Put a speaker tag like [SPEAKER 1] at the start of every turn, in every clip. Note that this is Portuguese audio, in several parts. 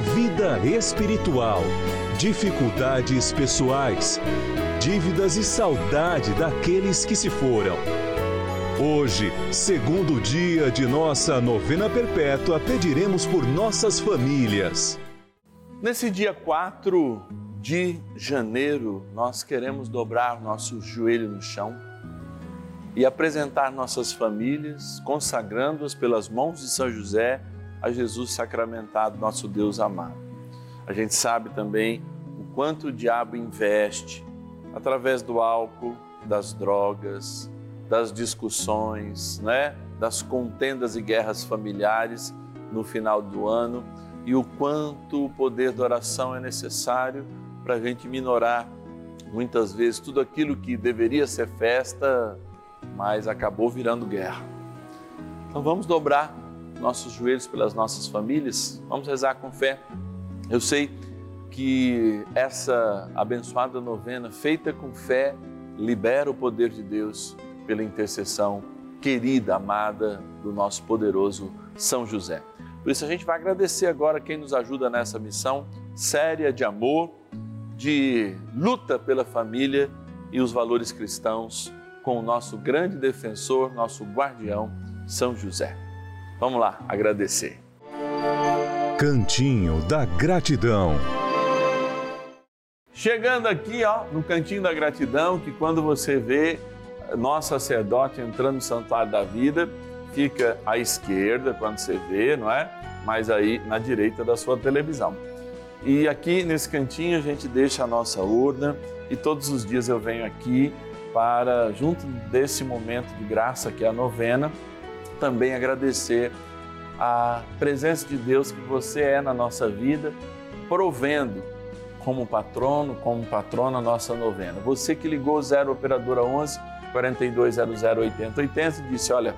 [SPEAKER 1] vida espiritual, dificuldades pessoais, dívidas e saudade daqueles que se foram. Hoje, segundo dia de nossa novena perpétua, pediremos por nossas famílias.
[SPEAKER 2] Nesse dia 4 de janeiro, nós queremos dobrar nosso joelho no chão e apresentar nossas famílias, consagrando-as pelas mãos de São José a Jesus sacramentado, nosso Deus amado. A gente sabe também o quanto o diabo investe através do álcool, das drogas, das discussões, né? das contendas e guerras familiares no final do ano e o quanto o poder da oração é necessário para a gente minorar muitas vezes tudo aquilo que deveria ser festa, mas acabou virando guerra. Então vamos dobrar nossos joelhos pelas nossas famílias, vamos rezar com fé. Eu sei que essa abençoada novena, feita com fé, libera o poder de Deus pela intercessão querida, amada do nosso poderoso São José. Por isso a gente vai agradecer agora quem nos ajuda nessa missão séria de amor, de luta pela família e os valores cristãos com o nosso grande defensor, nosso guardião, São José. Vamos lá agradecer.
[SPEAKER 1] Cantinho da Gratidão.
[SPEAKER 2] Chegando aqui, ó, no cantinho da gratidão, que quando você vê nosso sacerdote entrando no santuário da vida, fica à esquerda quando você vê, não é? Mas aí na direita da sua televisão. E aqui nesse cantinho a gente deixa a nossa urna e todos os dias eu venho aqui para, junto desse momento de graça que é a novena, também agradecer a presença de Deus que você é na nossa vida, provendo como patrono, como patrona a nossa novena. Você que ligou 0 operadora 11 4200 8080 e disse, olha,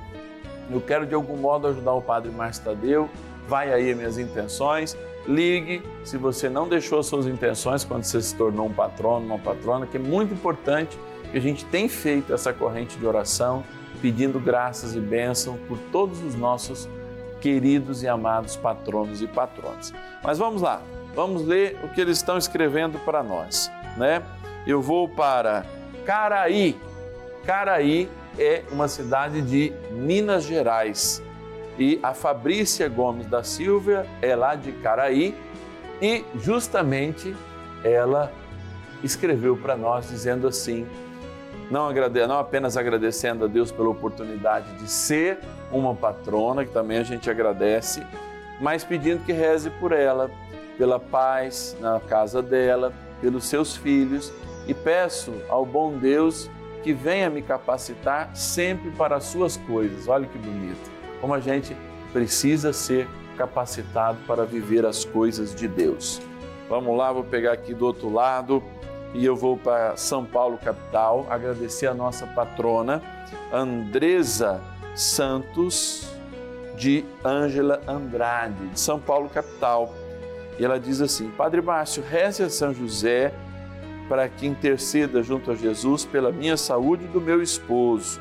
[SPEAKER 2] eu quero de algum modo ajudar o Padre Márcio Tadeu, vai aí minhas intenções, ligue se você não deixou suas intenções quando você se tornou um patrono, uma patrona, que é muito importante que a gente tem feito essa corrente de oração, pedindo graças e bênção por todos os nossos queridos e amados patronos e patronas. Mas vamos lá, vamos ler o que eles estão escrevendo para nós, né? Eu vou para Caraí. Caraí é uma cidade de Minas Gerais. E a Fabrícia Gomes da Silva é lá de Caraí e justamente ela escreveu para nós dizendo assim: não, agrade, não apenas agradecendo a Deus pela oportunidade de ser uma patrona, que também a gente agradece, mas pedindo que reze por ela, pela paz na casa dela, pelos seus filhos e peço ao bom Deus que venha me capacitar sempre para as suas coisas. Olha que bonito. Como a gente precisa ser capacitado para viver as coisas de Deus. Vamos lá, vou pegar aqui do outro lado e eu vou para São Paulo, capital, agradecer a nossa patrona, Andresa Santos de Ângela Andrade, de São Paulo, capital. E ela diz assim: Padre Márcio, reze a São José para que interceda junto a Jesus pela minha saúde e do meu esposo.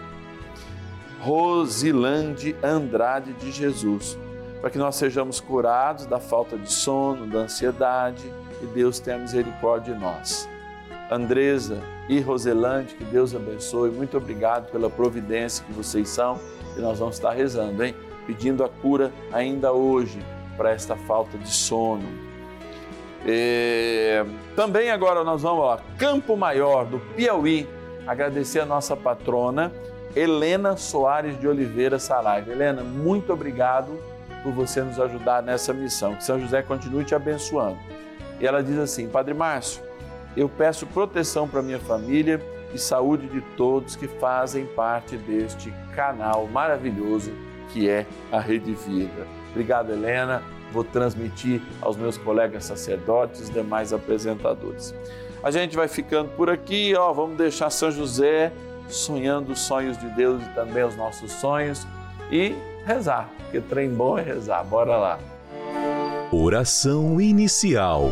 [SPEAKER 2] Rosilande Andrade de Jesus. para que nós sejamos curados da falta de sono, da ansiedade e Deus tenha misericórdia de nós. Andresa e Roselante, que Deus abençoe. Muito obrigado pela providência que vocês são e nós vamos estar rezando, hein? Pedindo a cura ainda hoje para esta falta de sono. E... Também agora nós vamos a Campo Maior, do Piauí, agradecer a nossa patrona Helena Soares de Oliveira Saraiva. Helena, muito obrigado por você nos ajudar nessa missão. Que São José continue te abençoando. E ela diz assim: Padre Márcio, eu peço proteção para minha família e saúde de todos que fazem parte deste canal maravilhoso que é a Rede Vida. Obrigado, Helena. Vou transmitir aos meus colegas sacerdotes e demais apresentadores. A gente vai ficando por aqui, ó, vamos deixar São José sonhando os sonhos de Deus e também os nossos sonhos e rezar, porque trem bom é rezar. Bora lá.
[SPEAKER 1] Oração inicial.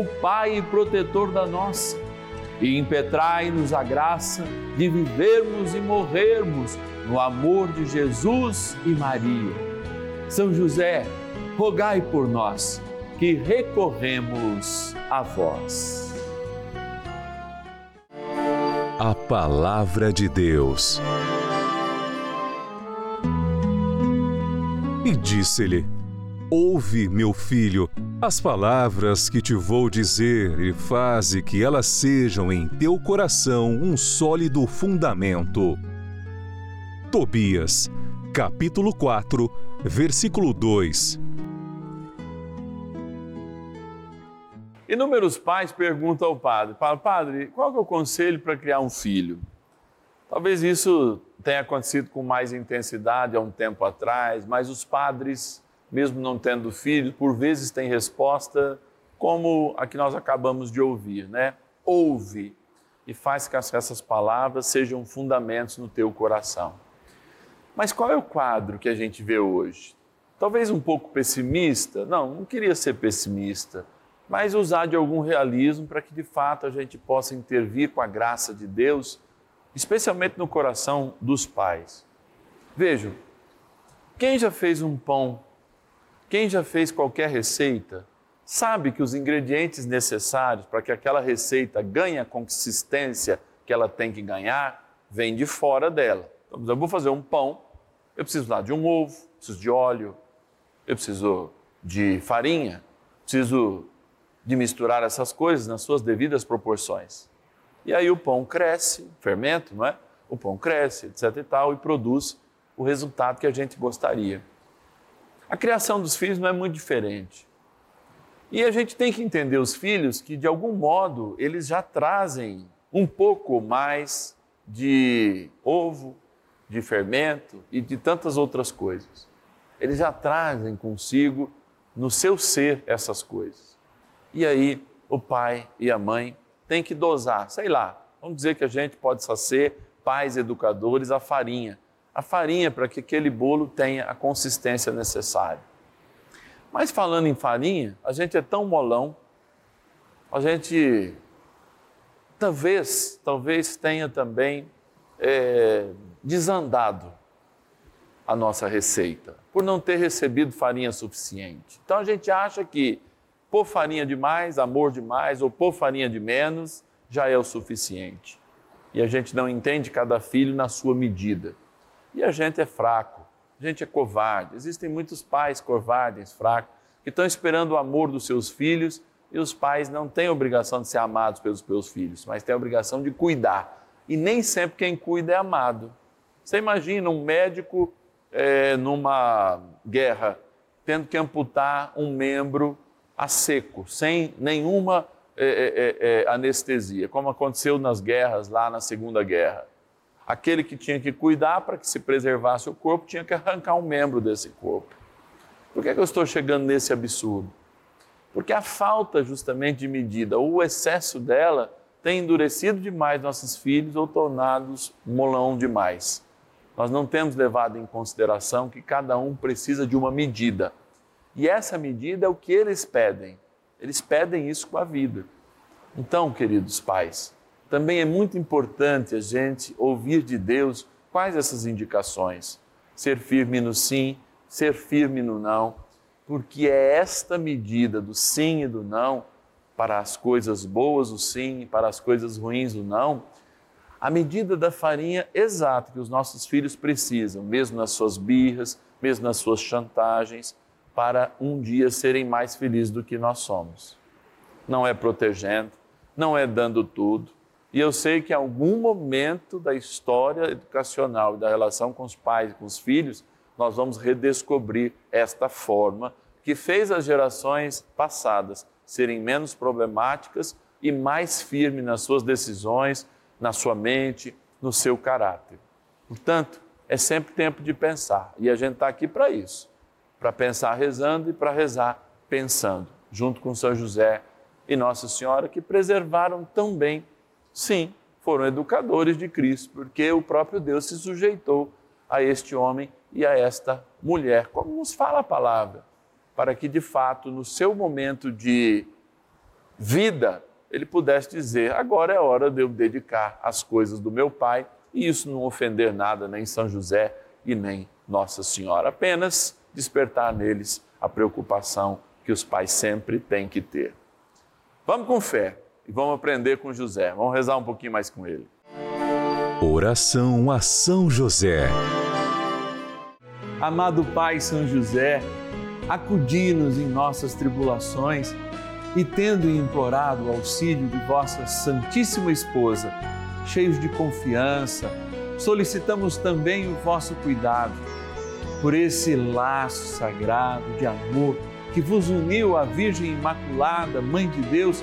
[SPEAKER 2] o Pai protetor da nossa, e impetrai-nos a graça de vivermos e morrermos no amor de Jesus e Maria. São José, rogai por nós que recorremos a vós.
[SPEAKER 1] A Palavra de Deus. E disse-lhe: Ouve, meu filho, as palavras que te vou dizer e faze que elas sejam em teu coração um sólido fundamento. Tobias, capítulo 4, versículo 2.
[SPEAKER 2] Inúmeros pais perguntam ao padre: Padre, qual é o conselho para criar um filho? Talvez isso tenha acontecido com mais intensidade há um tempo atrás, mas os padres, mesmo não tendo filhos, por vezes têm resposta como a que nós acabamos de ouvir, né? Ouve e faz que essas palavras sejam fundamentos no teu coração. Mas qual é o quadro que a gente vê hoje? Talvez um pouco pessimista? Não, não queria ser pessimista mas usar de algum realismo para que de fato a gente possa intervir com a graça de Deus, especialmente no coração dos pais. Vejam, quem já fez um pão, quem já fez qualquer receita, sabe que os ingredientes necessários para que aquela receita ganhe a consistência que ela tem que ganhar vêm de fora dela. Então, eu vou fazer um pão, eu preciso lá de um ovo, preciso de óleo, eu preciso de farinha, preciso de misturar essas coisas nas suas devidas proporções. E aí o pão cresce, fermento, não é? O pão cresce, etc e tal, e produz o resultado que a gente gostaria. A criação dos filhos não é muito diferente. E a gente tem que entender os filhos que, de algum modo, eles já trazem um pouco mais de ovo, de fermento e de tantas outras coisas. Eles já trazem consigo no seu ser essas coisas. E aí o pai e a mãe têm que dosar, sei lá, vamos dizer que a gente pode ser pais educadores a farinha. A farinha para que aquele bolo tenha a consistência necessária. Mas falando em farinha, a gente é tão molão, a gente talvez, talvez tenha também é, desandado a nossa receita, por não ter recebido farinha suficiente. Então a gente acha que pôr farinha demais, amor demais, ou pôr farinha de menos, já é o suficiente. E a gente não entende cada filho na sua medida. E a gente é fraco, a gente é covarde. Existem muitos pais covardes, fracos, que estão esperando o amor dos seus filhos e os pais não têm obrigação de ser amados pelos seus filhos, mas têm a obrigação de cuidar. E nem sempre quem cuida é amado. Você imagina um médico é, numa guerra tendo que amputar um membro a seco, sem nenhuma é, é, anestesia, como aconteceu nas guerras lá na Segunda Guerra. Aquele que tinha que cuidar para que se preservasse o corpo tinha que arrancar um membro desse corpo. Por que, é que eu estou chegando nesse absurdo? Porque a falta justamente de medida, ou o excesso dela, tem endurecido demais nossos filhos ou tornados molão demais. Nós não temos levado em consideração que cada um precisa de uma medida. E essa medida é o que eles pedem. Eles pedem isso com a vida. Então, queridos pais, também é muito importante a gente ouvir de Deus quais essas indicações. Ser firme no sim, ser firme no não, porque é esta medida do sim e do não, para as coisas boas o sim, para as coisas ruins o não, a medida da farinha exata que os nossos filhos precisam, mesmo nas suas birras, mesmo nas suas chantagens, para um dia serem mais felizes do que nós somos. Não é protegendo, não é dando tudo. E eu sei que em algum momento da história educacional e da relação com os pais e com os filhos, nós vamos redescobrir esta forma que fez as gerações passadas serem menos problemáticas e mais firmes nas suas decisões, na sua mente, no seu caráter. Portanto, é sempre tempo de pensar e a gente está aqui para isso para pensar rezando e para rezar pensando, junto com São José e Nossa Senhora, que preservaram tão bem, sim, foram educadores de Cristo, porque o próprio Deus se sujeitou a este homem e a esta mulher, como nos fala a palavra, para que de fato, no seu momento de vida, ele pudesse dizer: agora é hora de eu dedicar as coisas do meu pai, e isso não ofender nada, nem São José e nem Nossa Senhora, apenas despertar neles a preocupação que os pais sempre têm que ter. Vamos com fé e vamos aprender com José. Vamos rezar um pouquinho mais com ele.
[SPEAKER 1] Oração a São José.
[SPEAKER 2] Amado Pai São José, acudi-nos em nossas tribulações e, tendo implorado o auxílio de vossa Santíssima Esposa, cheios de confiança, solicitamos também o vosso cuidado por esse laço sagrado de amor que vos uniu à Virgem Imaculada, Mãe de Deus,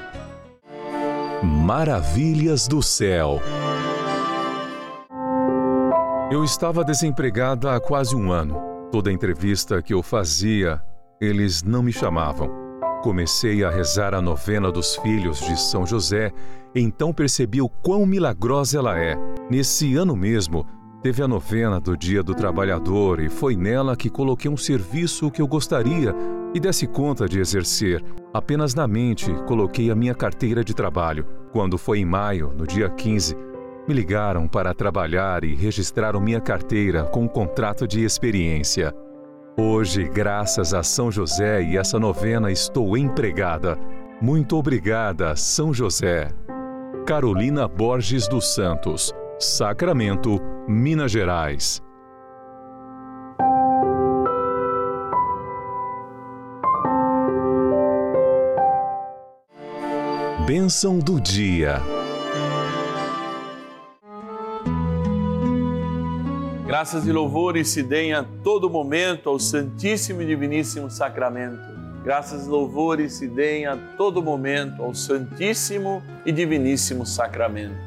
[SPEAKER 1] Maravilhas do céu. Eu estava desempregada há quase um ano. Toda entrevista que eu fazia, eles não me chamavam. Comecei a rezar a novena dos filhos de São José, então percebi o quão milagrosa ela é. Nesse ano mesmo, teve a novena do Dia do Trabalhador e foi nela que coloquei um serviço que eu gostaria e desse conta de exercer. Apenas na mente coloquei a minha carteira de trabalho. Quando foi em maio, no dia 15, me ligaram para trabalhar e registraram minha carteira com um contrato de experiência. Hoje, graças a São José e essa novena, estou empregada. Muito obrigada, São José. Carolina Borges dos Santos, Sacramento, Minas Gerais. Bênção do dia.
[SPEAKER 2] Graças e louvores se deem a todo momento ao Santíssimo e Diviníssimo Sacramento. Graças e louvores se deem a todo momento ao Santíssimo e Diviníssimo Sacramento.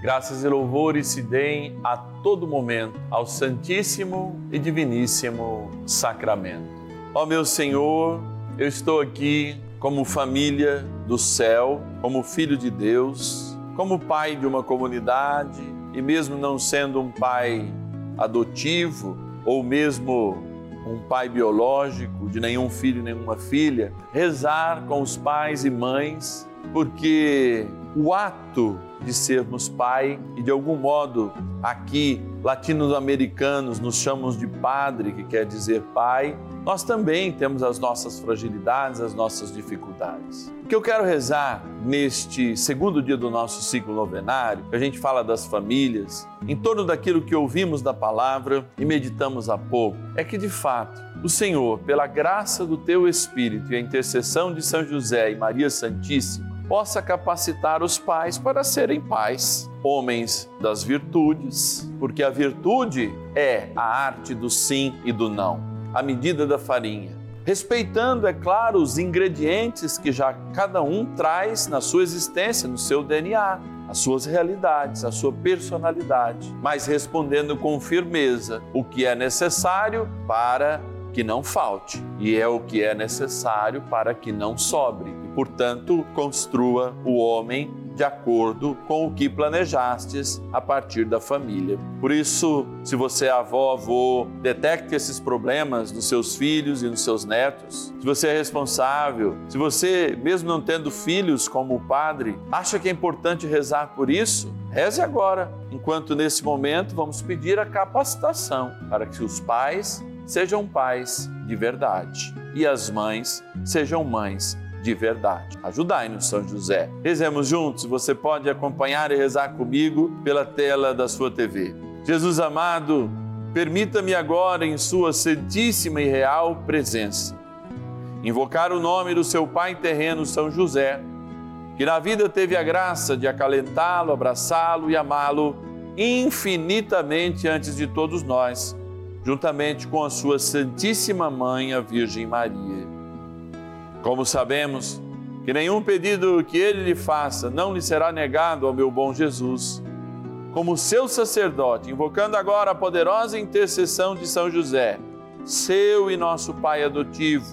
[SPEAKER 2] Graças e louvores se deem a todo momento ao Santíssimo e Diviníssimo Sacramento. Ó meu Senhor, eu estou aqui como família do céu, como filho de Deus, como pai de uma comunidade e mesmo não sendo um pai adotivo ou mesmo um pai biológico de nenhum filho, nenhuma filha, rezar com os pais e mães, porque o ato de sermos pai e de algum modo aqui latino-americanos nos chamamos de padre, que quer dizer pai, nós também temos as nossas fragilidades, as nossas dificuldades. O que eu quero rezar neste segundo dia do nosso ciclo novenário, a gente fala das famílias, em torno daquilo que ouvimos da palavra e meditamos há pouco, é que de fato o Senhor, pela graça do teu Espírito e a intercessão de São José e Maria Santíssima, possa capacitar os pais para serem pais, homens das virtudes, porque a virtude é a arte do sim e do não, a medida da farinha. Respeitando, é claro, os ingredientes que já cada um traz na sua existência, no seu DNA, as suas realidades, a sua personalidade, mas respondendo com firmeza o que é necessário para que não falte e é o que é necessário para que não sobre Portanto, construa o homem de acordo com o que planejastes a partir da família. Por isso, se você é avó, avô, detecte esses problemas nos seus filhos e nos seus netos. Se você é responsável, se você, mesmo não tendo filhos como o padre, acha que é importante rezar por isso, reze agora, enquanto nesse momento vamos pedir a capacitação para que os pais sejam pais de verdade e as mães sejam mães de verdade. Ajudai-nos, São José. Rezemos juntos. Você pode acompanhar e rezar comigo pela tela da sua TV. Jesus amado, permita-me agora, em Sua Santíssima e Real presença, invocar o nome do seu Pai terreno, São José, que na vida teve a graça de acalentá-lo, abraçá-lo e amá-lo infinitamente antes de todos nós, juntamente com a Sua Santíssima Mãe, a Virgem Maria. Como sabemos que nenhum pedido que ele lhe faça não lhe será negado ao meu bom Jesus, como seu sacerdote, invocando agora a poderosa intercessão de São José, seu e nosso Pai adotivo,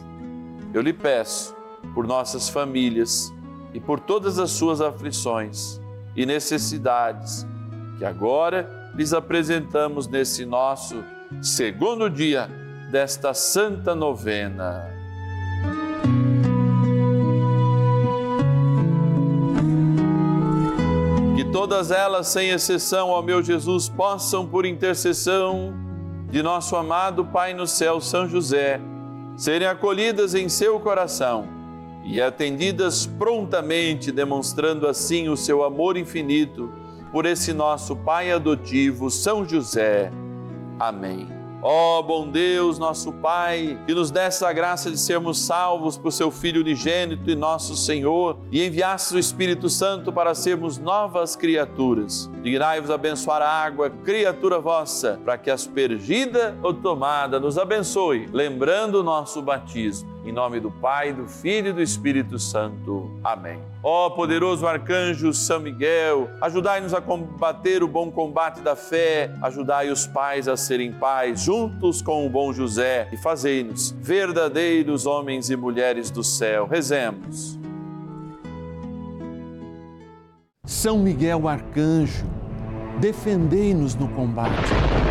[SPEAKER 2] eu lhe peço por nossas famílias e por todas as suas aflições e necessidades que agora lhes apresentamos nesse nosso segundo dia desta santa novena. Todas elas, sem exceção, ó meu Jesus, possam, por intercessão de nosso amado Pai no céu, São José, serem acolhidas em seu coração e atendidas prontamente, demonstrando assim o seu amor infinito por esse nosso Pai adotivo, São José. Amém. Ó oh, bom Deus, nosso Pai, que nos desse a graça de sermos salvos por seu Filho unigênito e nosso Senhor, e enviasse o Espírito Santo para sermos novas criaturas. Dignai-vos abençoar a água, criatura vossa, para que aspergida ou tomada nos abençoe, lembrando o nosso batismo. Em nome do Pai, do Filho e do Espírito Santo. Amém. Ó poderoso arcanjo São Miguel, ajudai-nos a combater o bom combate da fé, ajudai os pais a serem pais, juntos com o bom José, e fazei-nos verdadeiros homens e mulheres do céu. Rezemos.
[SPEAKER 3] São Miguel arcanjo, defendei-nos no combate.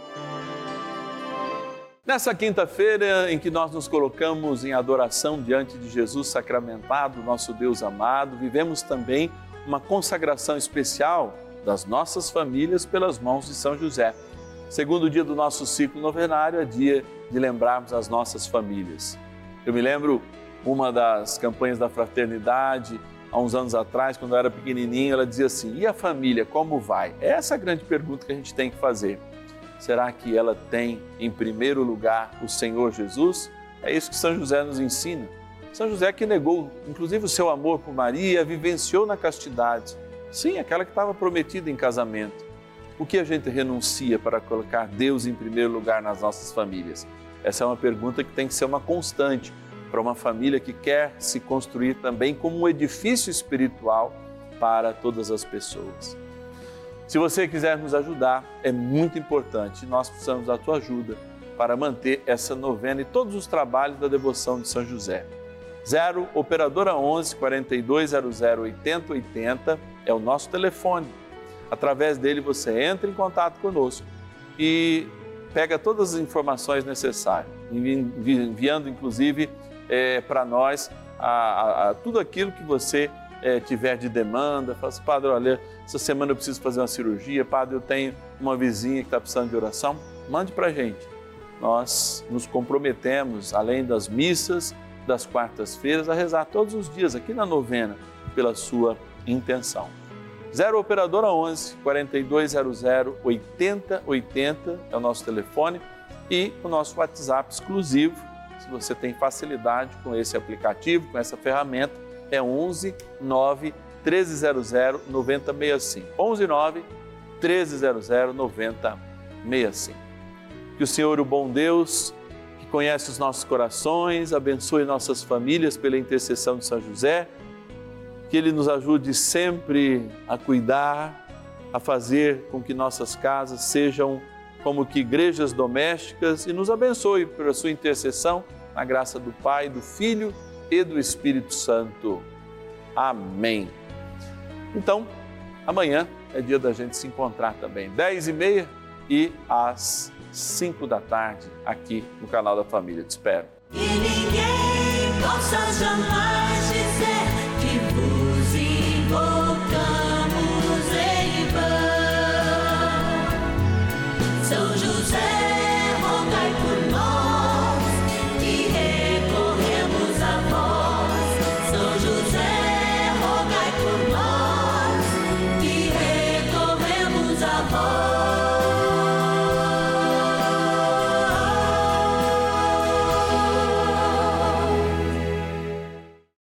[SPEAKER 2] Nessa quinta-feira em que nós nos colocamos em adoração diante de Jesus sacramentado, nosso Deus amado, vivemos também uma consagração especial das nossas famílias pelas mãos de São José. Segundo dia do nosso ciclo novenário é dia de lembrarmos as nossas famílias. Eu me lembro uma das campanhas da fraternidade, há uns anos atrás, quando eu era pequenininho, ela dizia assim: "E a família, como vai?". Essa é a grande pergunta que a gente tem que fazer. Será que ela tem em primeiro lugar o Senhor Jesus? É isso que São José nos ensina. São José que negou, inclusive, o seu amor por Maria, vivenciou na castidade. Sim, aquela que estava prometida em casamento. O que a gente renuncia para colocar Deus em primeiro lugar nas nossas famílias? Essa é uma pergunta que tem que ser uma constante para uma família que quer se construir também como um edifício espiritual para todas as pessoas. Se você quiser nos ajudar, é muito importante. Nós precisamos da tua ajuda para manter essa novena e todos os trabalhos da devoção de São José. 0 Operadora 11 4200 8080 é o nosso telefone. Através dele você entra em contato conosco e pega todas as informações necessárias, enviando inclusive é, para nós a, a, a, tudo aquilo que você é, tiver de demanda, fala assim, padre, olha, essa semana eu preciso fazer uma cirurgia, padre, eu tenho uma vizinha que está precisando de oração, mande para a gente. Nós nos comprometemos, além das missas das quartas-feiras, a rezar todos os dias aqui na novena, pela sua intenção. 0 Operadora 11 4200 8080 é o nosso telefone e o nosso WhatsApp exclusivo. Se você tem facilidade com esse aplicativo, com essa ferramenta, é 11 9 1300 9065. 11 9 1300 9065. Que o Senhor, o bom Deus, que conhece os nossos corações, abençoe nossas famílias pela intercessão de São José, que Ele nos ajude sempre a cuidar, a fazer com que nossas casas sejam como que igrejas domésticas e nos abençoe pela sua intercessão, na graça do Pai, do Filho e do Espírito Santo. Amém. Então, amanhã é dia da gente se encontrar também, 10 e meia e às 5 da tarde, aqui no canal da Família. Te espero.